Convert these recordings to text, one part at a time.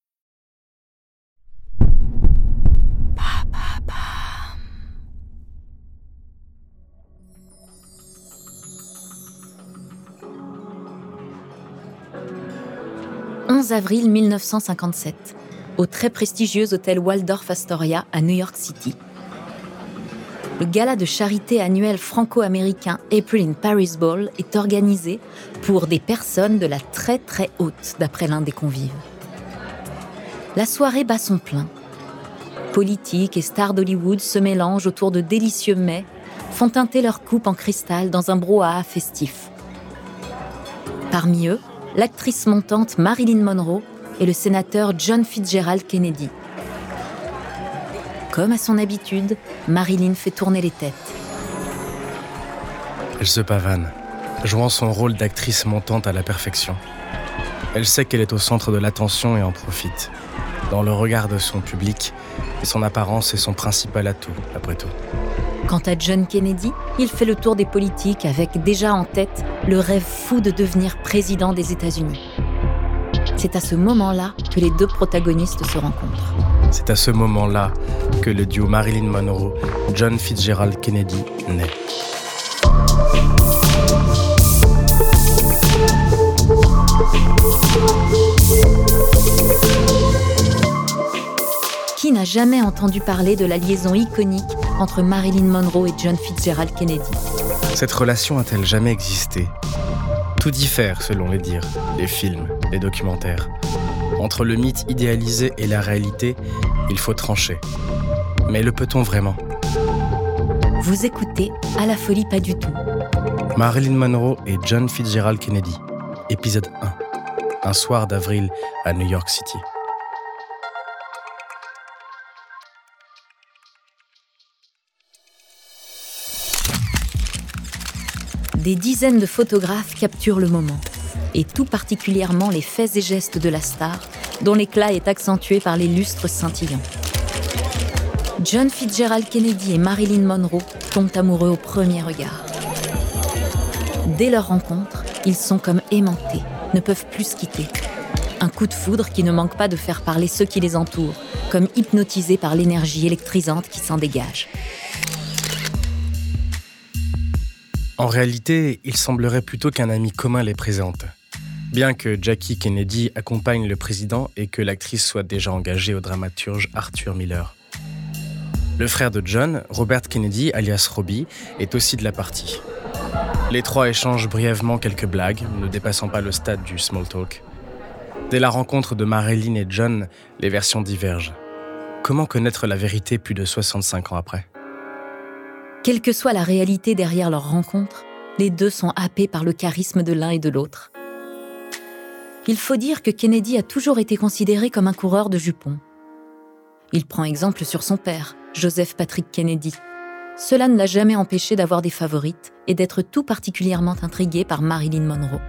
« 11 avril 1957, au très prestigieux hôtel Waldorf Astoria à New York City. Le gala de charité annuel franco-américain April in Paris Ball est organisé pour des personnes de la très très haute, d'après l'un des convives. La soirée bat son plein. Politiques et stars d'Hollywood se mélangent autour de délicieux mets, font teinter leur coupe en cristal dans un brouhaha festif. Parmi eux, l'actrice montante Marilyn Monroe et le sénateur John Fitzgerald Kennedy. Comme à son habitude, Marilyn fait tourner les têtes. Elle se pavane, jouant son rôle d'actrice montante à la perfection. Elle sait qu'elle est au centre de l'attention et en profite. Dans le regard de son public, son apparence est son principal atout, après tout. Quant à John Kennedy, il fait le tour des politiques avec déjà en tête le rêve fou de devenir président des États-Unis. C'est à ce moment-là que les deux protagonistes se rencontrent. C'est à ce moment-là que le duo Marilyn Monroe-John Fitzgerald Kennedy naît. Qui n'a jamais entendu parler de la liaison iconique entre Marilyn Monroe et John Fitzgerald Kennedy Cette relation a-t-elle jamais existé? Tout diffère selon les dires, les films, les documentaires. Entre le mythe idéalisé et la réalité, il faut trancher. Mais le peut-on vraiment? Vous écoutez À la folie pas du tout. Marilyn Monroe et John Fitzgerald Kennedy, épisode 1. Un soir d'avril à New York City. Des dizaines de photographes capturent le moment, et tout particulièrement les faits et gestes de la star, dont l'éclat est accentué par les lustres scintillants. John Fitzgerald Kennedy et Marilyn Monroe tombent amoureux au premier regard. Dès leur rencontre, ils sont comme aimantés, ne peuvent plus se quitter. Un coup de foudre qui ne manque pas de faire parler ceux qui les entourent, comme hypnotisés par l'énergie électrisante qui s'en dégage. En réalité, il semblerait plutôt qu'un ami commun les présente. Bien que Jackie Kennedy accompagne le président et que l'actrice soit déjà engagée au dramaturge Arthur Miller. Le frère de John, Robert Kennedy, alias Robbie, est aussi de la partie. Les trois échangent brièvement quelques blagues, ne dépassant pas le stade du small talk. Dès la rencontre de Marilyn et John, les versions divergent. Comment connaître la vérité plus de 65 ans après? Quelle que soit la réalité derrière leur rencontre, les deux sont happés par le charisme de l'un et de l'autre. Il faut dire que Kennedy a toujours été considéré comme un coureur de jupons. Il prend exemple sur son père, Joseph Patrick Kennedy. Cela ne l'a jamais empêché d'avoir des favorites et d'être tout particulièrement intrigué par Marilyn Monroe.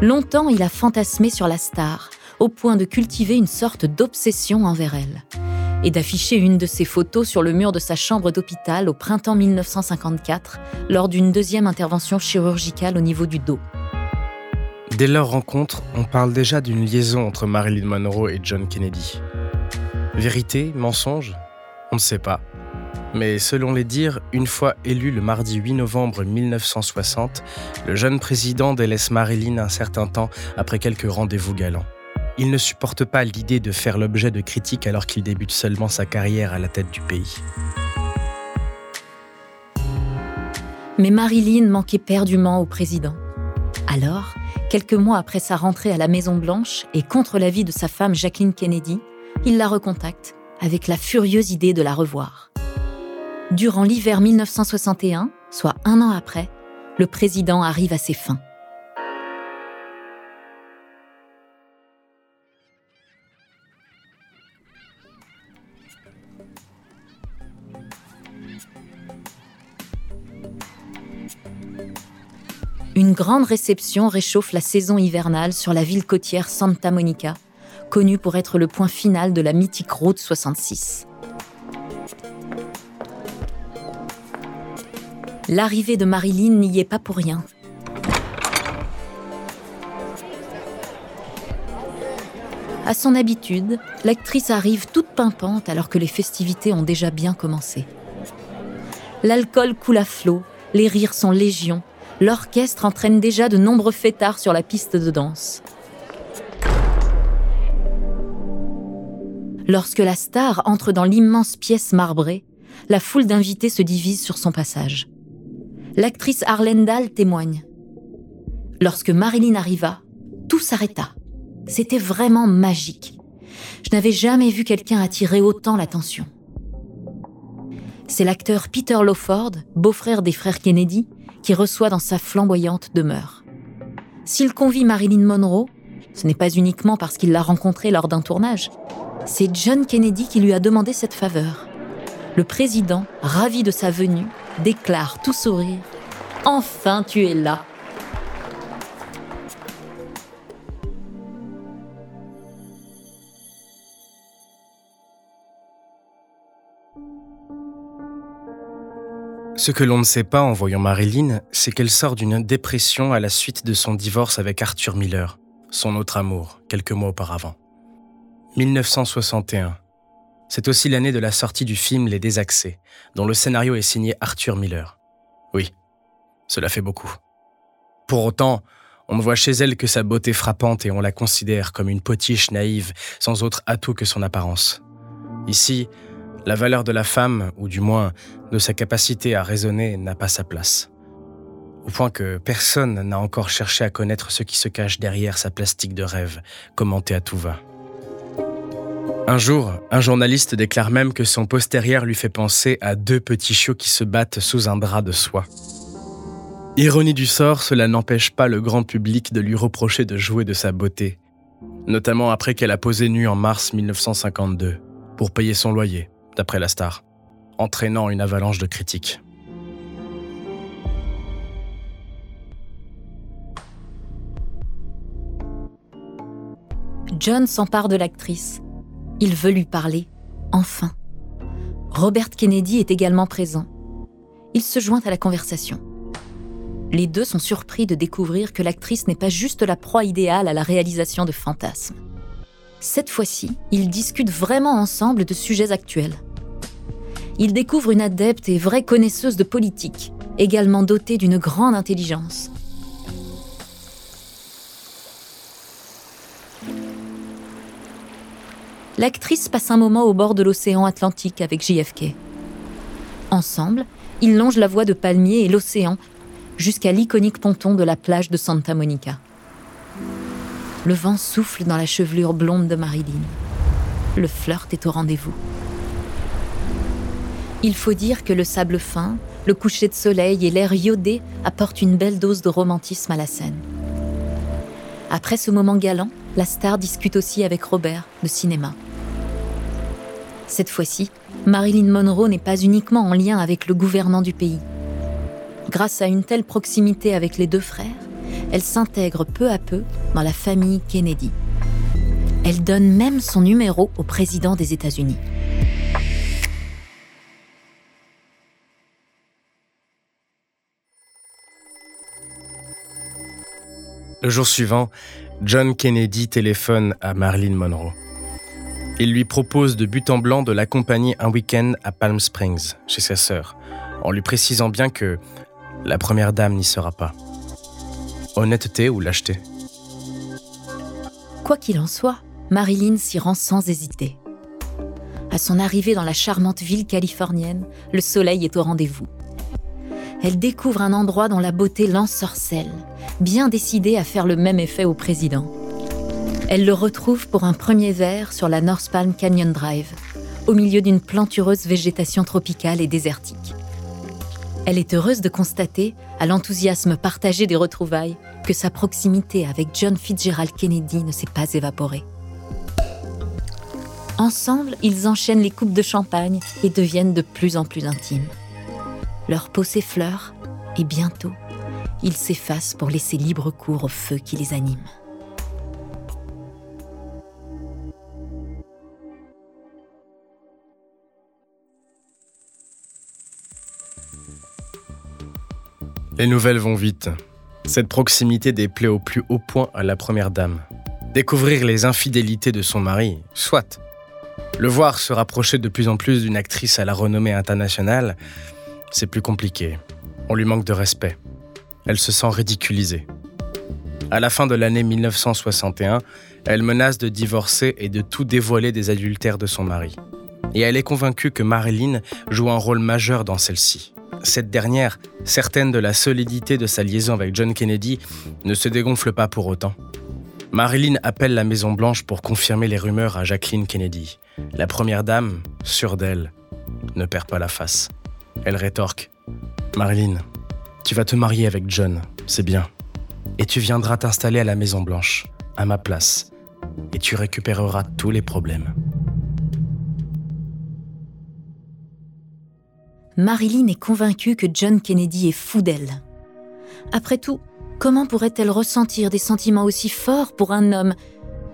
Longtemps, il a fantasmé sur la star, au point de cultiver une sorte d'obsession envers elle et d'afficher une de ses photos sur le mur de sa chambre d'hôpital au printemps 1954 lors d'une deuxième intervention chirurgicale au niveau du dos. Dès leur rencontre, on parle déjà d'une liaison entre Marilyn Monroe et John Kennedy. Vérité, mensonge? On ne sait pas. Mais selon les dires, une fois élu le mardi 8 novembre 1960, le jeune président délaisse Marilyn un certain temps après quelques rendez-vous galants. Il ne supporte pas l'idée de faire l'objet de critiques alors qu'il débute seulement sa carrière à la tête du pays. Mais Marilyn manquait perdument au président. Alors, quelques mois après sa rentrée à la Maison-Blanche et contre l'avis de sa femme Jacqueline Kennedy, il la recontacte avec la furieuse idée de la revoir. Durant l'hiver 1961, soit un an après, le président arrive à ses fins. Une grande réception réchauffe la saison hivernale sur la ville côtière Santa Monica, connue pour être le point final de la mythique route 66. L'arrivée de Marilyn n'y est pas pour rien. À son habitude, l'actrice arrive toute pimpante alors que les festivités ont déjà bien commencé. L'alcool coule à flot, les rires sont légion, l'orchestre entraîne déjà de nombreux fêtards sur la piste de danse. Lorsque la star entre dans l'immense pièce marbrée, la foule d'invités se divise sur son passage. L'actrice Arlene Dahl témoigne. Lorsque Marilyn arriva, tout s'arrêta. C'était vraiment magique. Je n'avais jamais vu quelqu'un attirer autant l'attention. C'est l'acteur Peter Lawford, beau-frère des frères Kennedy, qui reçoit dans sa flamboyante demeure. S'il convie Marilyn Monroe, ce n'est pas uniquement parce qu'il l'a rencontrée lors d'un tournage. C'est John Kennedy qui lui a demandé cette faveur. Le président, ravi de sa venue, déclare tout sourire Enfin tu es là Ce que l'on ne sait pas en voyant Marilyn, c'est qu'elle sort d'une dépression à la suite de son divorce avec Arthur Miller, son autre amour, quelques mois auparavant. 1961. C'est aussi l'année de la sortie du film Les Désaxés, dont le scénario est signé Arthur Miller. Oui, cela fait beaucoup. Pour autant, on ne voit chez elle que sa beauté frappante et on la considère comme une potiche naïve, sans autre atout que son apparence. Ici, la valeur de la femme, ou du moins de sa capacité à raisonner, n'a pas sa place. Au point que personne n'a encore cherché à connaître ce qui se cache derrière sa plastique de rêve, commenté à tout va. Un jour, un journaliste déclare même que son postérieur lui fait penser à deux petits chiots qui se battent sous un drap de soie. Ironie du sort, cela n'empêche pas le grand public de lui reprocher de jouer de sa beauté, notamment après qu'elle a posé nue en mars 1952, pour payer son loyer, d'après la star, entraînant une avalanche de critiques. John s'empare de l'actrice. Il veut lui parler, enfin. Robert Kennedy est également présent. Il se joint à la conversation. Les deux sont surpris de découvrir que l'actrice n'est pas juste la proie idéale à la réalisation de fantasmes. Cette fois-ci, ils discutent vraiment ensemble de sujets actuels. Ils découvrent une adepte et vraie connaisseuse de politique, également dotée d'une grande intelligence. L'actrice passe un moment au bord de l'océan Atlantique avec JFK. Ensemble, ils longent la voie de palmiers et l'océan jusqu'à l'iconique ponton de la plage de Santa Monica. Le vent souffle dans la chevelure blonde de Marilyn. Le flirt est au rendez-vous. Il faut dire que le sable fin, le coucher de soleil et l'air iodé apportent une belle dose de romantisme à la scène. Après ce moment galant, la star discute aussi avec Robert de cinéma. Cette fois-ci, Marilyn Monroe n'est pas uniquement en lien avec le gouvernant du pays. Grâce à une telle proximité avec les deux frères, elle s'intègre peu à peu dans la famille Kennedy. Elle donne même son numéro au président des États-Unis. Le jour suivant, John Kennedy téléphone à Marilyn Monroe. Il lui propose de but en blanc de l'accompagner un week-end à Palm Springs, chez sa sœur, en lui précisant bien que la première dame n'y sera pas. Honnêteté ou lâcheté Quoi qu'il en soit, Marilyn s'y rend sans hésiter. À son arrivée dans la charmante ville californienne, le soleil est au rendez-vous. Elle découvre un endroit dont la beauté l'ensorcelle, bien décidée à faire le même effet au président. Elle le retrouve pour un premier verre sur la North Palm Canyon Drive, au milieu d'une plantureuse végétation tropicale et désertique. Elle est heureuse de constater, à l'enthousiasme partagé des retrouvailles, que sa proximité avec John Fitzgerald Kennedy ne s'est pas évaporée. Ensemble, ils enchaînent les coupes de champagne et deviennent de plus en plus intimes. Leur peau s'effleure et bientôt, ils s'effacent pour laisser libre cours au feu qui les anime. Les nouvelles vont vite. Cette proximité déplaît au plus haut point à la première dame. Découvrir les infidélités de son mari, soit. Le voir se rapprocher de plus en plus d'une actrice à la renommée internationale, c'est plus compliqué. On lui manque de respect. Elle se sent ridiculisée. À la fin de l'année 1961, elle menace de divorcer et de tout dévoiler des adultères de son mari. Et elle est convaincue que Marilyn joue un rôle majeur dans celle-ci. Cette dernière, certaine de la solidité de sa liaison avec John Kennedy, ne se dégonfle pas pour autant. Marilyn appelle la Maison Blanche pour confirmer les rumeurs à Jacqueline Kennedy. La première dame, sûre d'elle, ne perd pas la face. Elle rétorque Marilyn, tu vas te marier avec John, c'est bien. Et tu viendras t'installer à la Maison Blanche, à ma place. Et tu récupéreras tous les problèmes. Marilyn est convaincue que John Kennedy est fou d'elle. Après tout, comment pourrait-elle ressentir des sentiments aussi forts pour un homme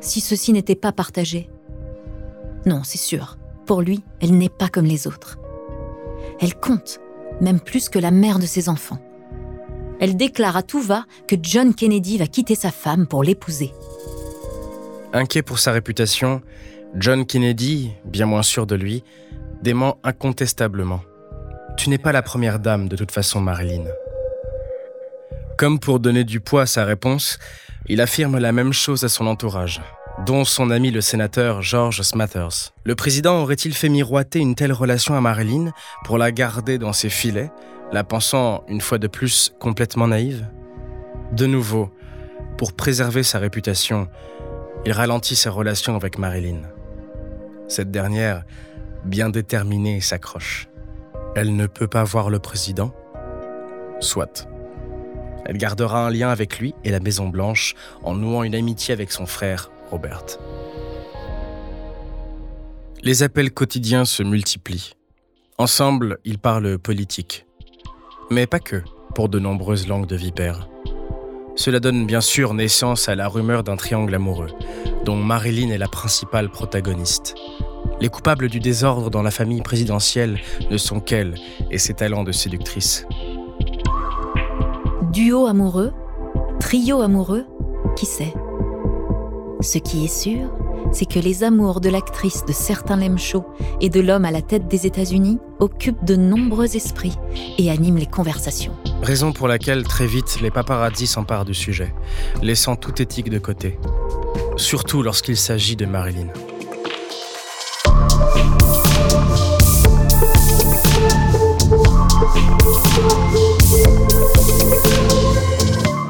si ceci n'était pas partagé Non, c'est sûr, pour lui, elle n'est pas comme les autres. Elle compte, même plus que la mère de ses enfants. Elle déclare à tout va que John Kennedy va quitter sa femme pour l'épouser. Inquiet pour sa réputation, John Kennedy, bien moins sûr de lui, dément incontestablement. Tu n'es pas la première dame de toute façon, Marilyn. Comme pour donner du poids à sa réponse, il affirme la même chose à son entourage, dont son ami le sénateur George Smathers. Le président aurait-il fait miroiter une telle relation à Marilyn pour la garder dans ses filets, la pensant une fois de plus complètement naïve? De nouveau, pour préserver sa réputation, il ralentit sa relation avec Marilyn. Cette dernière, bien déterminée, s'accroche. Elle ne peut pas voir le président Soit. Elle gardera un lien avec lui et la Maison Blanche en nouant une amitié avec son frère, Robert. Les appels quotidiens se multiplient. Ensemble, ils parlent politique. Mais pas que, pour de nombreuses langues de vipères. Cela donne bien sûr naissance à la rumeur d'un triangle amoureux, dont Marilyn est la principale protagoniste. Les coupables du désordre dans la famille présidentielle ne sont qu'elle et ses talents de séductrice. Duo amoureux Trio amoureux Qui sait? Ce qui est sûr, c'est que les amours de l'actrice de certains lèmes chauds et de l'homme à la tête des États-Unis occupent de nombreux esprits et animent les conversations. Raison pour laquelle très vite les paparazzis s'emparent du sujet, laissant toute éthique de côté. Surtout lorsqu'il s'agit de Marilyn.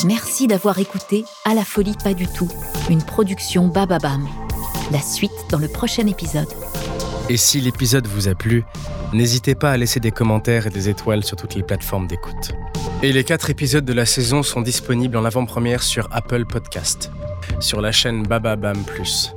Merci d'avoir écouté À la folie pas du tout, une production Bababam. La suite dans le prochain épisode. Et si l'épisode vous a plu, n'hésitez pas à laisser des commentaires et des étoiles sur toutes les plateformes d'écoute. Et les quatre épisodes de la saison sont disponibles en avant-première sur Apple Podcast, sur la chaîne Bababam Plus.